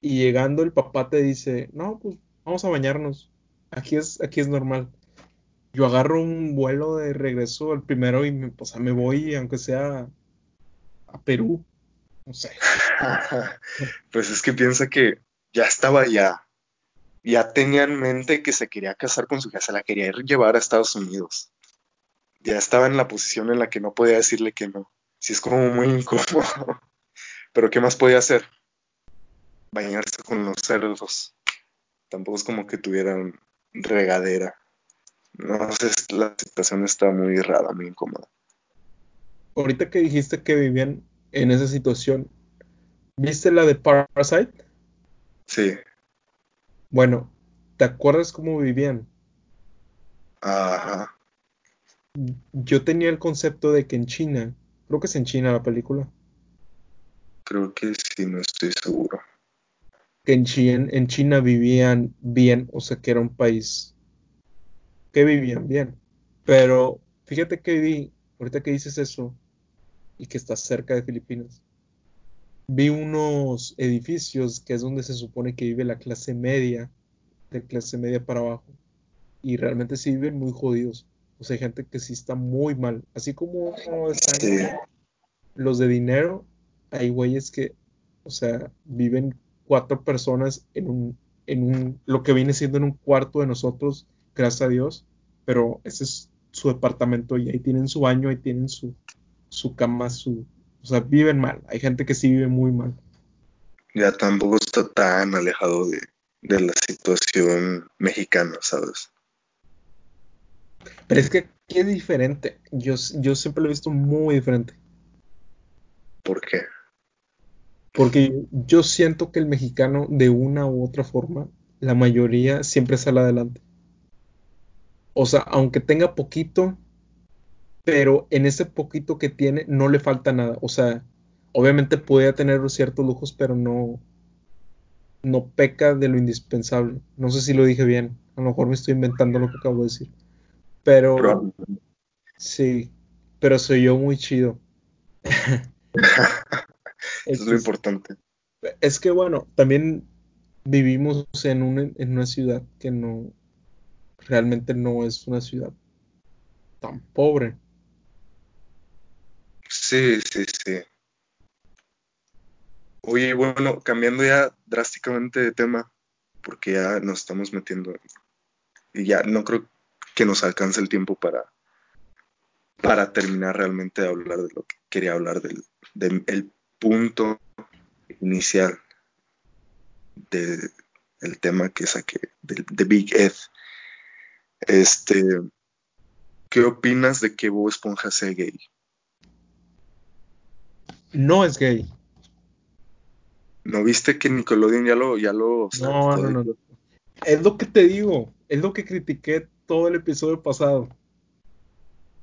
y llegando el papá te dice, no, pues vamos a bañarnos, aquí es, aquí es normal. Yo agarro un vuelo de regreso el primero y me, o me voy, aunque sea a Perú, no sé. <laughs> Pues es que piensa que ya estaba ya. Ya tenía en mente que se quería casar con su hija, se la quería ir llevar a Estados Unidos. Ya estaba en la posición en la que no podía decirle que no. Sí, es como muy incómodo. <laughs> Pero ¿qué más podía hacer? Bañarse con los cerdos. Tampoco es como que tuvieran regadera. No sé, la situación está muy rara, muy incómoda. Ahorita que dijiste que vivían en esa situación, ¿viste la de Parasite? Sí, Bueno, ¿te acuerdas cómo vivían? ajá, Yo tenía el concepto de que en China, creo que es en China la película, creo que sí, no estoy seguro. que en China, en China vivían bien, o sea que era un país que vivían bien. Pero fíjate que vi, ahorita que dices eso, y que estás cerca de Filipinas, vi unos edificios que es donde se supone que vive la clase media, de clase media para abajo, y realmente sí viven muy jodidos. O sea, hay gente que sí está muy mal. Así como están Sí, los de dinero, hay güeyes que, o sea, viven cuatro personas en un, en un, lo que viene siendo en un cuarto de nosotros, gracias a Dios, pero ese es su departamento y ahí tienen su baño, ahí tienen su, su cama, su, o sea, viven mal. Hay gente que sí vive muy mal. ya tampoco está tan alejado de, de la situación mexicana, ¿sabes? Pero es que aquí es diferente. Yo, yo siempre lo he visto muy diferente. ¿Por qué? Porque yo siento que el mexicano, de una u otra forma, la mayoría siempre sale adelante. O sea, aunque tenga poquito, pero en ese poquito que tiene no le falta nada. O sea, obviamente puede tener ciertos lujos, pero no, no peca de lo indispensable. No sé si lo dije bien. A lo mejor me estoy inventando lo que acabo de decir. Pero sí, pero soy yo muy chido. <laughs> Eso es lo importante. Es que bueno, también vivimos en una, en una ciudad que no, realmente no es una ciudad tan pobre. Sí, sí, sí. Oye, bueno, cambiando ya drásticamente de tema, porque ya nos estamos metiendo y ya no creo que nos alcance el tiempo para, para terminar realmente de hablar de lo que quería hablar del, del el punto inicial del el tema que saqué, de Big Ed. Este, ¿qué opinas de que Bob Esponja sea gay? No es gay. ¿No viste que Nickelodeon ya lo, ya lo No, no, de no. Es lo que te digo. Es lo que critiqué todo el episodio pasado.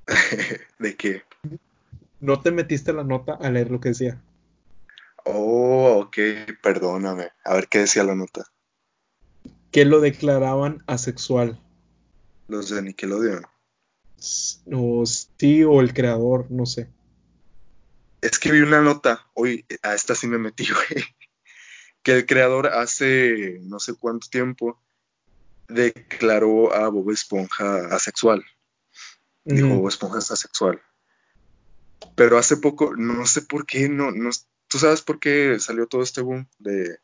<laughs> de que, No te metiste la nota a leer lo que decía. oh, ok, perdóname. A ver qué decía la nota. Que lo declaraban asexual. Los de Nickelodeon. O sí, o el creador, no sé. Es que vi una nota, hoy a esta sí me metí, <laughs> güey, que el creador hace no sé cuánto tiempo declaró a Bob Esponja asexual. Dijo. Bob Esponja es asexual. Pero hace poco, no sé por qué, no, no, ¿tú sabes por qué salió todo este boom de,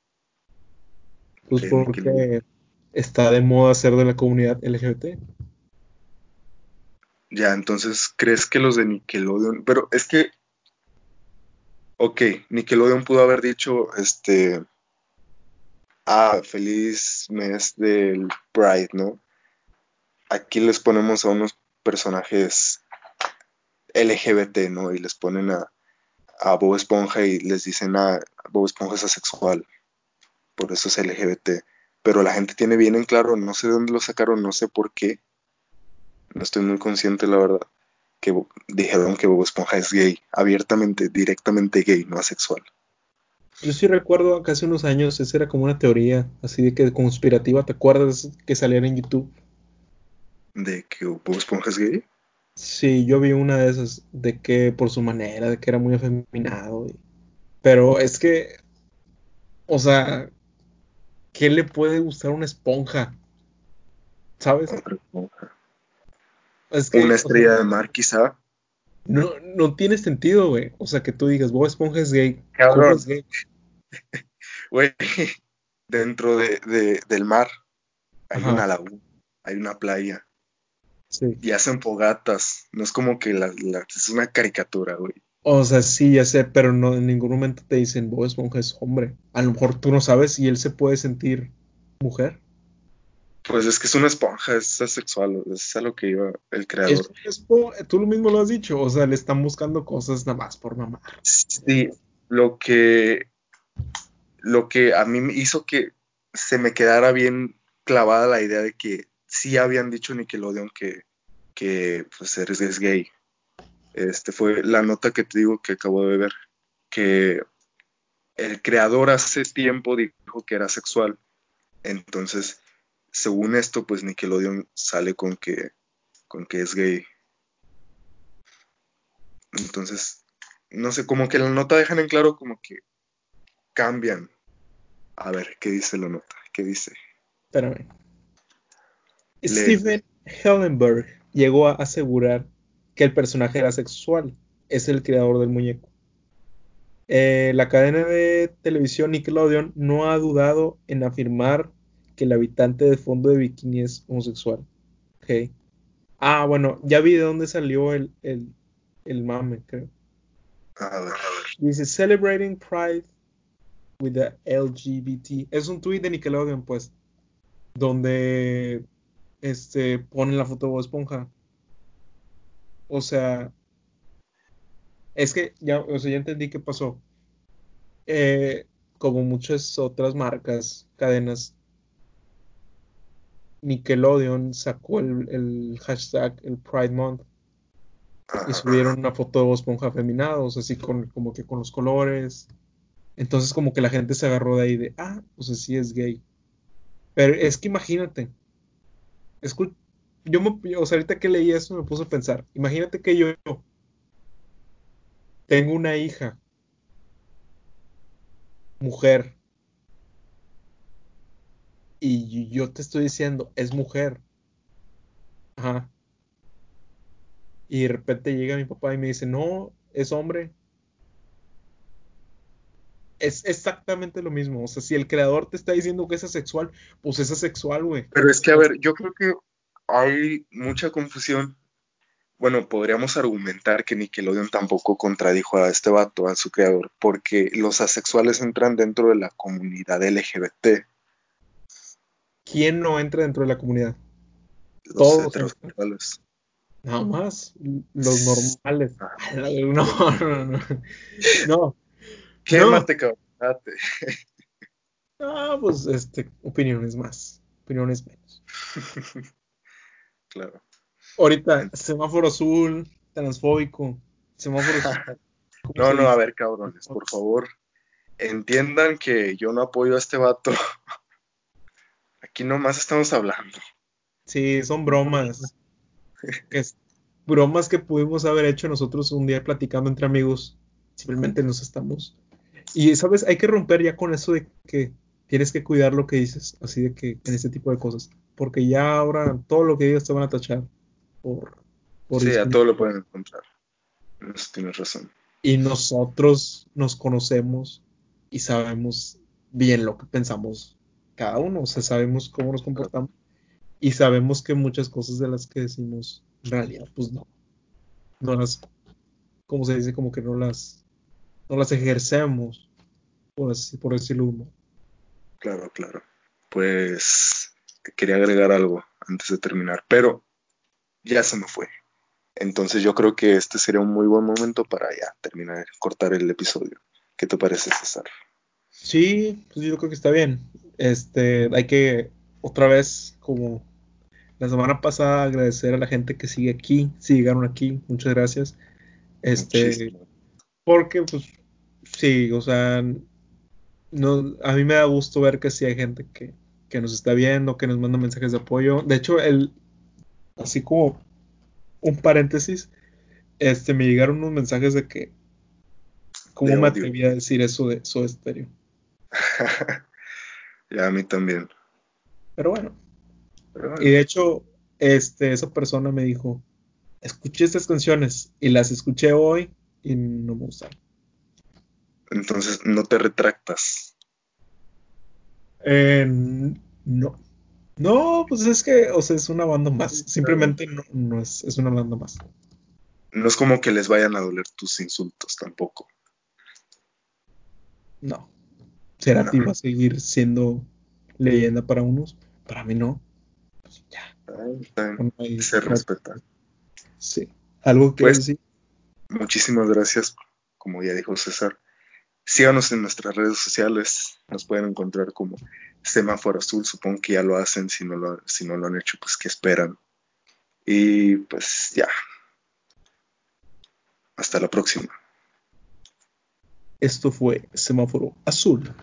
Pues de Nickelodeon? porque está de moda ser de la comunidad LGBT. Ya, entonces, ¿crees que los de Nickelodeon? Pero es que, ok, Nickelodeon pudo haber dicho, este, ah, feliz mes del Pride, ¿no? Aquí les ponemos a unos personajes LGBT, ¿no? Y les ponen a, a Bob Esponja y les dicen a Bob Esponja es asexual, por eso es LGBT. Pero la gente tiene bien en claro, no sé de dónde lo sacaron, no sé por qué, no estoy muy consciente, la verdad, que dijeron que Bob Esponja es gay, abiertamente, directamente gay, no asexual. Yo sí recuerdo que hace unos años, esa era como una teoría así de que conspirativa, ¿te acuerdas que salía en YouTube? ¿De que Bob Esponja es gay? Sí, yo vi una de esas, de que por su manera, de que era muy afeminado. Pero es que, o sea, ¿qué le puede gustar una esponja? ¿Sabes? Es que, una estrella de mar, quizá. No, no tiene sentido, güey. O sea, que tú digas, Bob Esponja es gay. Cabrón. es gay? <laughs> Güey, dentro de, del mar hay una laguna, hay una playa. Sí. Y hacen fogatas. No es como que la, es una caricatura, güey. O sea, sí, ya sé, pero no en ningún momento te dicen Bob Esponja es hombre. A lo mejor tú no sabes y él se puede sentir mujer. Pues es que es una esponja, es asexual, es a lo que iba el creador. tú lo mismo lo has dicho, o sea, le están buscando cosas nada más por mamar. Sí, lo que, lo que a mí me hizo que se me quedara bien clavada la idea de que sí habían dicho Nickelodeon que, que pues eres es gay. Este fue la nota que te digo que acabo de ver, que el creador hace tiempo dijo que era sexual. Entonces, según esto, pues Nickelodeon sale con que, con que es gay. Entonces, no sé, como que la nota dejan en claro como que cambian. A ver, ¿qué dice la nota? ¿Qué dice? Espérame. Stephen Hellenberg llegó a asegurar que el personaje era sexual. Es el creador del muñeco. Eh, la cadena de televisión Nickelodeon no ha dudado en afirmar que el habitante de fondo de bikini es homosexual. Ok. Ah, bueno, ya vi de dónde salió el, el, mame, creo. Dice Celebrating Pride with the LGBT. Es un tweet de Nickelodeon, pues. Donde este ponen la foto de Bob Esponja. O sea. Es que ya, o sea, ya entendí qué pasó. Eh, como muchas otras marcas, cadenas, Nickelodeon sacó el, hashtag, el Pride Month, y subieron una foto de Esponja afeminados, así con, como que con los colores. Entonces como que la gente se agarró de ahí de, ah, pues así es gay. Pero es que imagínate, yo me, o sea, ahorita que leí eso me puse a pensar, imagínate que yo tengo una hija, mujer, y yo te estoy diciendo, es mujer. Ajá. Y de repente llega mi papá y me dice, no, es hombre. Es exactamente lo mismo. O sea, si el creador te está diciendo que es asexual, pues es asexual, güey. Pero es que, a ver, yo creo que hay mucha confusión. Bueno, podríamos argumentar que Nickelodeon tampoco contradijo a este vato, a su creador, porque los asexuales entran dentro de la comunidad LGBT. ¿Quién no entra dentro de la comunidad? Los Todos heterosexuales. Nada más, los normales. Ah. <laughs> No, no, no. No. Quémate, cabrón. <laughs> No, pues, este, opiniones más, opiniones menos. <laughs> claro. Ahorita, semáforo azul, transfóbico, semáforo azul. No, no, a ver, cabrones, por favor, entiendan que yo no apoyo a este vato Aquí nomás estamos hablando. Sí, son bromas. bromas que pudimos haber hecho nosotros un día platicando entre amigos. Simplemente nos estamos. Y, ¿sabes? Hay que romper ya con eso de que tienes que cuidar lo que dices. Así de que en este tipo de cosas. Porque ya ahora todo lo que digas te van a tachar. Por, sí, a todo lo pueden encontrar. Eso tienes razón. Y nosotros nos conocemos y sabemos bien lo que pensamos cada uno, o sea, sabemos cómo nos comportamos y sabemos que muchas cosas de las que decimos en realidad, pues no, no las, como se dice, como que no las, no las ejercemos, por, así, por decirlo uno. Claro, claro. Pues quería agregar algo antes de terminar, pero ya se me fue. Entonces yo creo que este sería un muy buen momento para ya terminar, cortar el episodio. ¿Qué te parece, César? Sí, pues yo creo que está bien. Este, hay que otra vez, como la semana pasada, agradecer a la gente que sigue aquí, si llegaron aquí, muchas gracias. Este, Muchísimo. porque pues sí, o sea, no, a mí me da gusto ver que sí hay gente que, que nos está viendo, que nos manda mensajes de apoyo. De hecho, el, así como un paréntesis, este, me llegaron unos mensajes de que, ¿cómo De me atreví a decir eso de Soda Stereo? <laughs> ya a mí también. Pero bueno, Pero bueno, y de hecho, este, esa persona me dijo, escuché estas canciones y las escuché hoy y no me gustaron. entonces no te retractas. Eh, no. No, pues es que, o sea, es una banda más. Simplemente no, no es, es una banda más. No es como que les vayan a doler tus insultos tampoco. No. Cerati va a seguir siendo leyenda para unos, para mí no. Pues ya. Ay, hay- Se respeta. sí. ¿Algo que Pues- decir? Muchísimas gracias, como ya dijo César. Síganos en nuestras redes sociales. Nos pueden encontrar como Semáforo Azul. Supongo que ya lo hacen. Si no lo, si no lo han hecho, pues que esperan. Y pues ya. Hasta la próxima. Esto fue Semáforo Azul.